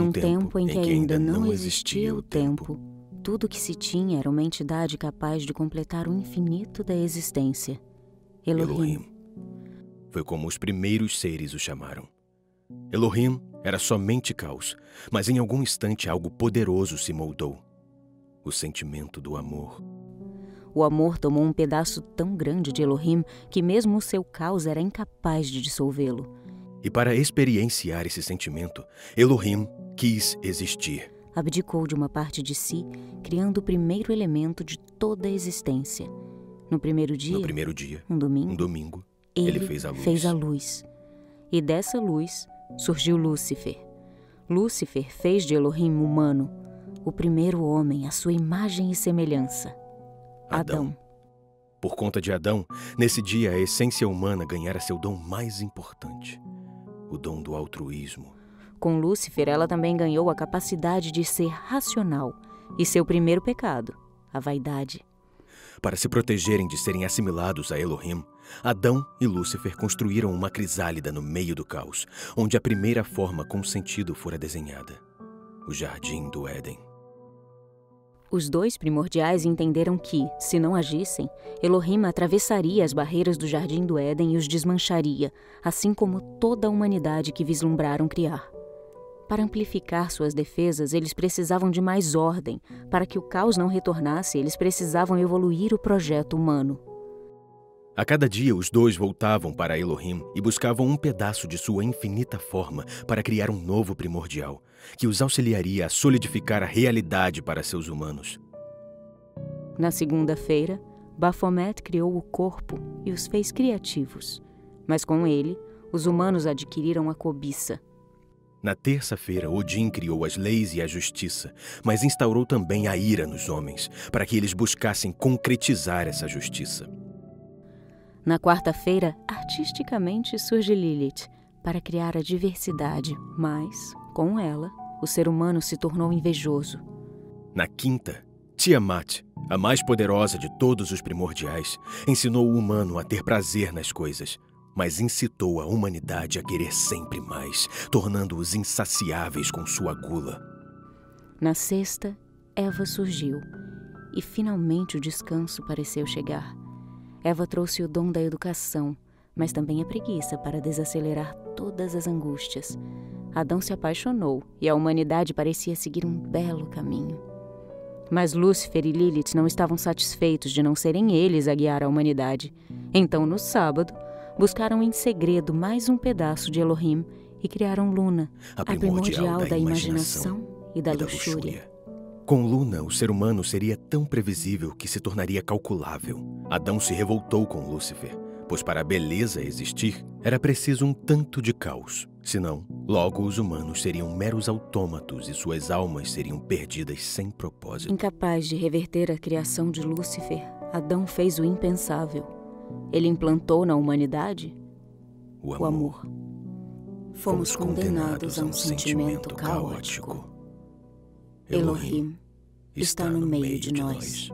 Num tempo em que ainda não existia o tempo, tudo que se tinha era uma entidade capaz de completar o infinito da existência. Elohim. Elohim. Foi como os primeiros seres o chamaram. Elohim era somente caos, mas em algum instante algo poderoso se moldou. O sentimento do amor. O amor tomou um pedaço tão grande de Elohim que mesmo o seu caos era incapaz de dissolvê-lo. E para experienciar esse sentimento, Elohim quis existir. Abdicou de uma parte de si, criando o primeiro elemento de toda a existência. No primeiro dia, No primeiro dia, um domingo, um domingo, ele, ele fez a luz. fez a luz. E dessa luz surgiu Lúcifer. Lúcifer fez de Elohim humano, o primeiro homem à sua imagem e semelhança. Adão. Por conta de Adão, nesse dia a essência humana ganhara seu dom mais importante: o dom do altruísmo. Com Lúcifer, ela também ganhou a capacidade de ser racional e seu primeiro pecado, a vaidade. Para se protegerem de serem assimilados a Elohim, Adão e Lúcifer construíram uma crisálida no meio do caos, onde a primeira forma com sentido fora desenhada: o Jardim do Éden. Os dois primordiais entenderam que, se não agissem, Elohim atravessaria as barreiras do Jardim do Éden e os desmancharia, assim como toda a humanidade que vislumbraram criar. Para amplificar suas defesas, eles precisavam de mais ordem. Para que o caos não retornasse, eles precisavam evoluir o projeto humano. A cada dia, os dois voltavam para Elohim e buscavam um pedaço de sua infinita forma para criar um novo primordial, que os auxiliaria a solidificar a realidade para seus humanos. Na segunda-feira, Baphomet criou o corpo e os fez criativos. Mas com ele, os humanos adquiriram a cobiça. Na terça-feira, Odin criou as leis e a justiça, mas instaurou também a ira nos homens, para que eles buscassem concretizar essa justiça. Na quarta-feira, artisticamente surge Lilith para criar a diversidade, mas, com ela, o ser humano se tornou invejoso. Na quinta, Tiamat, a mais poderosa de todos os primordiais, ensinou o humano a ter prazer nas coisas, mas incitou a humanidade a querer sempre mais, tornando-os insaciáveis com sua gula. Na sexta, Eva surgiu e finalmente o descanso pareceu chegar. Eva trouxe o dom da educação, mas também a preguiça para desacelerar todas as angústias. Adão se apaixonou e a humanidade parecia seguir um belo caminho. Mas Lúcifer e Lilith não estavam satisfeitos de não serem eles a guiar a humanidade. Então, no sábado, buscaram em segredo mais um pedaço de Elohim e criaram Luna, A primordial, da, imaginação e da, e da luxúria. luxúria. Com Luna, o ser humano seria tão previsível que se tornaria calculável. Adão se revoltou com Lúcifer, pois para a beleza existir, era preciso um tanto de caos. Senão, logo os humanos seriam meros autômatos e suas almas seriam perdidas sem propósito. Incapaz de reverter a criação de Lúcifer, Adão fez o impensável. Ele implantou na humanidade O o amor. Fomos condenados a um sentimento caótico. Elohim está no meio de nós.